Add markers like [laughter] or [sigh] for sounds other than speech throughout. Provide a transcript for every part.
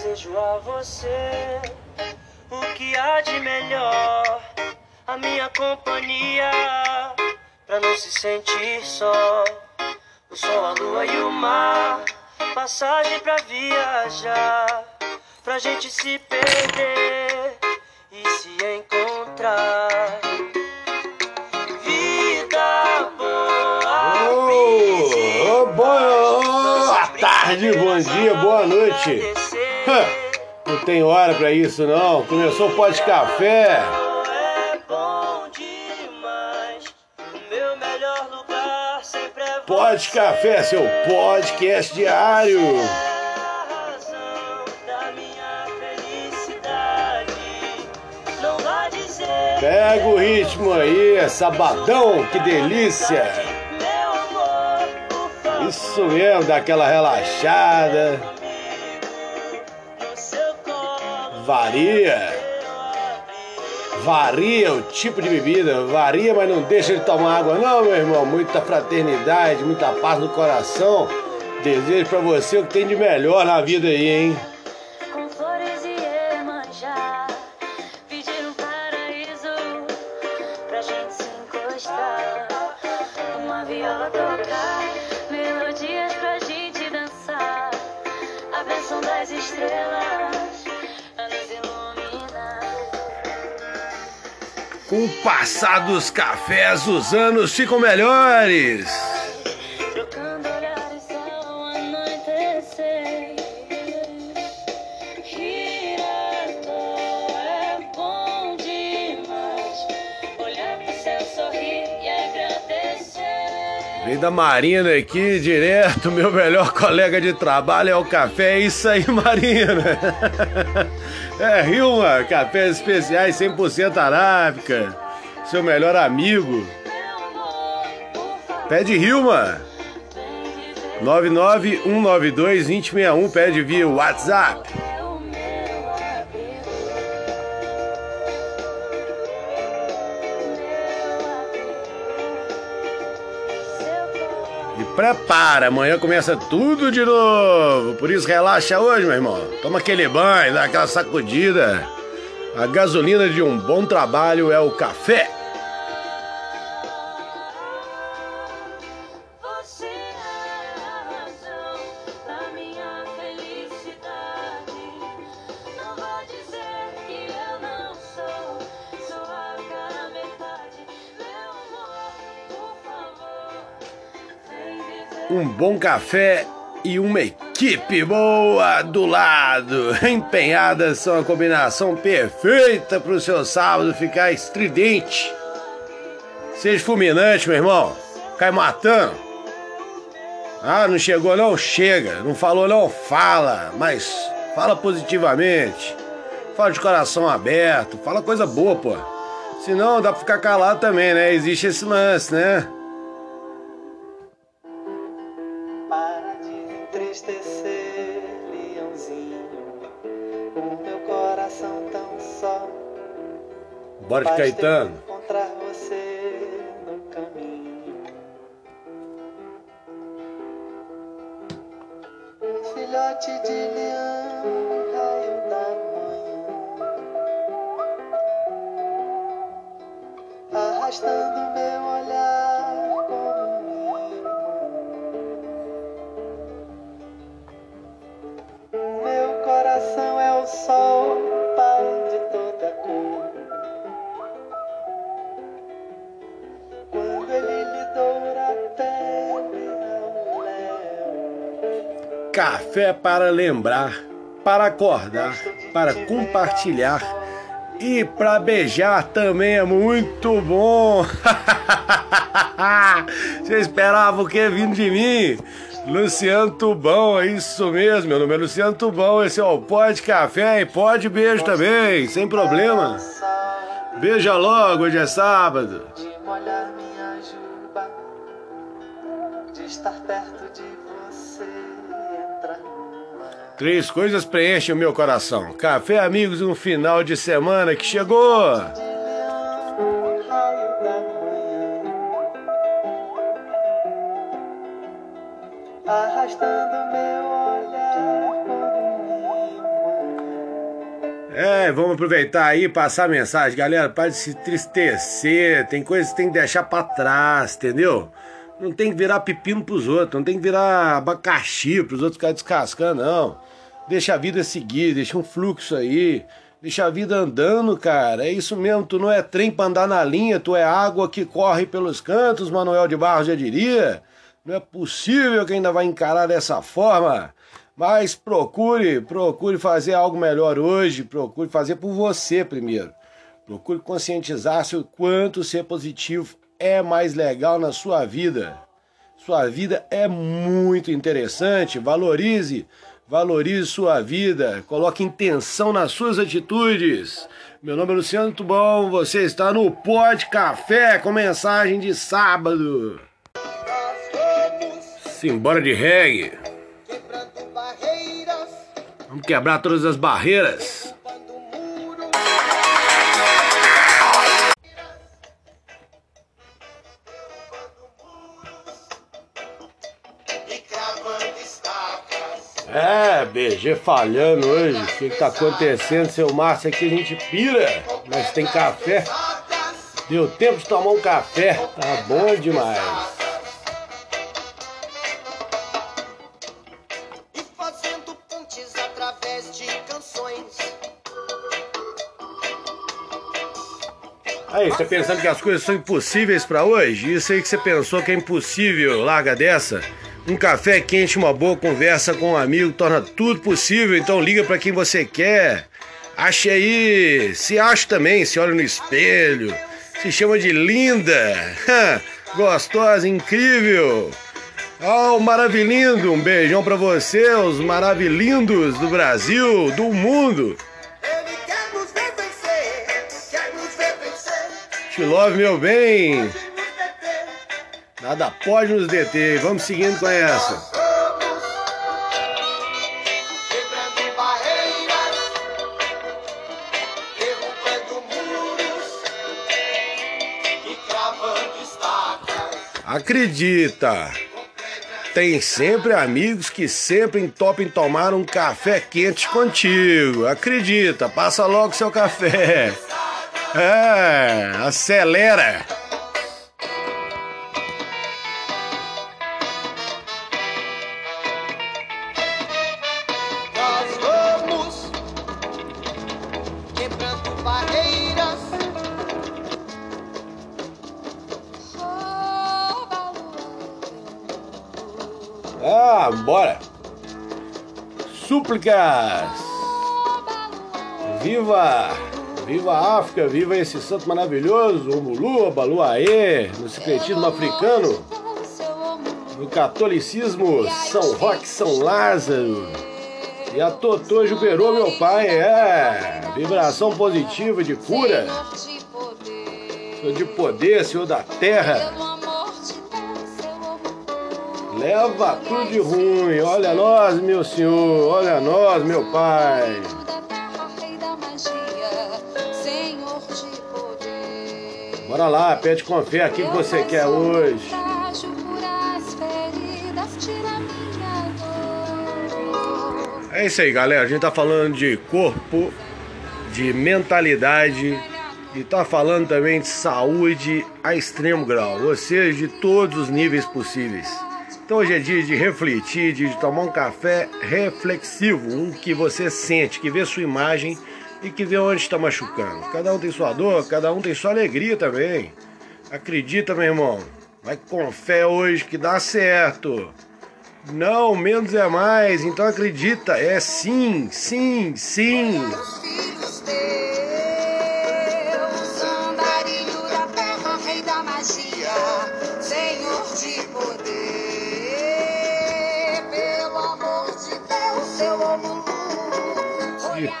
desejo a você o que há de melhor, a minha companhia, pra não se sentir só. O sol, a lua e o mar, passagem pra viajar, pra gente se perder e se encontrar. Vida boa, ô, boa tarde, bom dia, boa noite. Não tem hora pra isso não. Começou o pó de café. É bom demais. O meu melhor lugar sempre é Pó de café, seu podcast diário. Pega o ritmo aí, sabadão, que delícia. Isso mesmo, dá aquela relaxada. Varia. Varia o tipo de bebida, varia, mas não deixa de tomar água, não, meu irmão. Muita fraternidade, muita paz no coração. Desejo pra você o que tem de melhor na vida aí, hein? Com o passar dos cafés, os anos ficam melhores. Trocando olhares ao anoitecer Girassol é bom demais Olhar pro céu, sorrir e agradecer Vem da Marina aqui, direto. Meu melhor colega de trabalho é o café. É isso aí, Marina. [laughs] É Rilma, cafés especiais 100% arábica. Seu melhor amigo. Pede Rilma. vem viver 99192-2061. Pede via WhatsApp. Prepara, amanhã começa tudo de novo. Por isso relaxa hoje, meu irmão. Toma aquele banho, dá aquela sacudida. A gasolina de um bom trabalho é o café. Um bom café e uma equipe boa do lado. [laughs] Empenhadas são a combinação perfeita para o seu sábado ficar estridente. Seja fulminante, meu irmão. Cai matando. Ah, não chegou não? Chega. Não falou não? Fala. Mas fala positivamente. Fala de coração aberto. Fala coisa boa, pô. Senão dá pra ficar calado também, né? Existe esse lance, né? Bora de Caetano. encontrar você no caminho. Filhote de Café para lembrar, para acordar, para compartilhar e para beijar também é muito bom. [laughs] Você esperava o que vindo de mim? Luciano Tubão, é isso mesmo. Meu nome é Luciano Tubão. Esse é o Pode Café e Pode Beijo também, sem problema. Beija logo, hoje é sábado. De molhar minha juba, de estar perto de você, numa. Três coisas preenchem o meu coração: café, amigos, um final de semana que chegou. Arrastando meu. É, vamos aproveitar aí e passar a mensagem, galera. Para de se tristecer. Tem coisas que tem que deixar pra trás, entendeu? Não tem que virar pepino pros outros, não tem que virar abacaxi pros outros ficarem descascando, não. Deixa a vida seguir, deixa um fluxo aí. Deixa a vida andando, cara. É isso mesmo, tu não é trem pra andar na linha, tu é água que corre pelos cantos, Manuel de Barros já diria. Não é possível que ainda vai encarar dessa forma. Mas procure, procure fazer algo melhor hoje, procure fazer por você primeiro. Procure conscientizar-se o quanto ser positivo é mais legal na sua vida. Sua vida é muito interessante, valorize, valorize sua vida, coloque intenção nas suas atitudes. Meu nome é Luciano Tubão, você está no Pod Café com mensagem de sábado. Simbora de reggae. Vamos quebrar todas as barreiras. É, BG falhando hoje. O que, que tá acontecendo, seu Márcio? Aqui a gente pira, mas tem café. Deu tempo de tomar um café. Tá bom demais. e fazendo pontes através de canções. Aí, tá pensando que as coisas são impossíveis pra hoje? Isso aí que você pensou que é impossível, larga dessa. Um café quente, uma boa conversa com um amigo torna tudo possível, então liga pra quem você quer. Ache aí, se acha também, se olha no espelho, se chama de linda, [laughs] gostosa, incrível. Ó, o Maravilhindo, um beijão pra você, os maravilhindos do Brasil, do mundo. Te love, meu bem. Nada pode nos deter. Vamos seguindo com essa. Acredita. Tem sempre amigos que sempre topem tomar um café quente contigo. Acredita, passa logo seu café. É, acelera. Ah, bora. Súplicas. Viva! Viva a África, viva esse santo maravilhoso, o Mulu, a Baluaê, no secretismo africano, no catolicismo, São Roque, São Lázaro. E a Totô Juberou, meu pai, é. Vibração positiva de cura, Senhor de poder, Senhor da terra. Leva tudo de ruim, olha nós, meu Senhor, olha nós, meu Pai. Bora lá, pede com fé aquilo que você quer hoje. É isso aí, galera. A gente tá falando de corpo, de mentalidade e tá falando também de saúde a extremo grau, ou seja, de todos os níveis possíveis. Então hoje é dia de refletir, de tomar um café reflexivo, um que você sente, que vê sua imagem e que vê onde está machucando. Cada um tem sua dor, cada um tem sua alegria também. Acredita, meu irmão. Vai com fé hoje que dá certo. Não, menos é mais. Então acredita, é sim, sim, sim. Senhor de poder,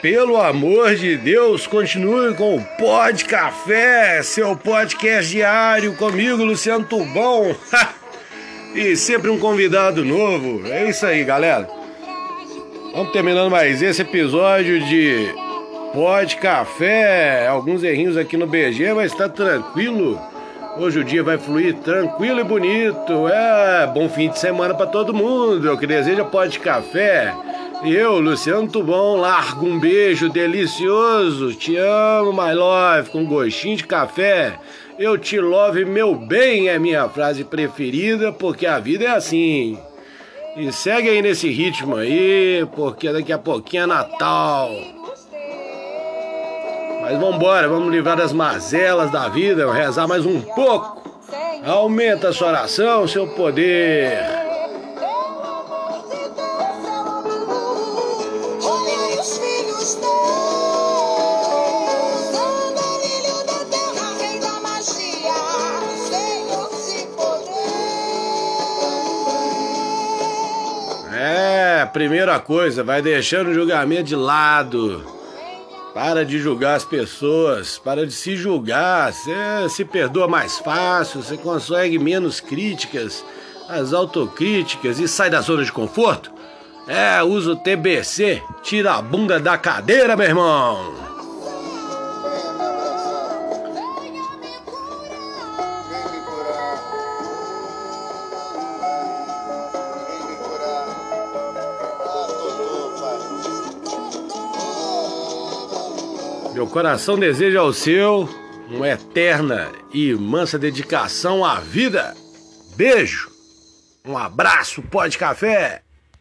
Pelo amor de Deus, continue com o Pod Café, seu podcast diário comigo, Luciano Tubão. [laughs] e sempre um convidado novo. É isso aí, galera. Vamos terminando mais esse episódio de Pod Café. Alguns errinhos aqui no BG, mas tá tranquilo. Hoje o dia vai fluir tranquilo e bonito. É, bom fim de semana para todo mundo. Eu que desejo Pod Café. Eu, Luciano Tubão, largo um beijo delicioso. Te amo, my love, com gostinho de café. Eu te love, meu bem, é minha frase preferida, porque a vida é assim. E segue aí nesse ritmo aí, porque daqui a pouquinho é Natal. Mas vambora, vamos livrar das mazelas da vida, rezar mais um pouco. Aumenta a sua oração, seu poder. Primeira coisa, vai deixando o julgamento de lado. Para de julgar as pessoas, para de se julgar. Você se perdoa mais fácil, você consegue menos críticas, as autocríticas e sai da zona de conforto. É, usa o TBC, tira a bunda da cadeira, meu irmão. Meu coração deseja ao seu uma eterna e mansa dedicação à vida. Beijo, um abraço, pó de café.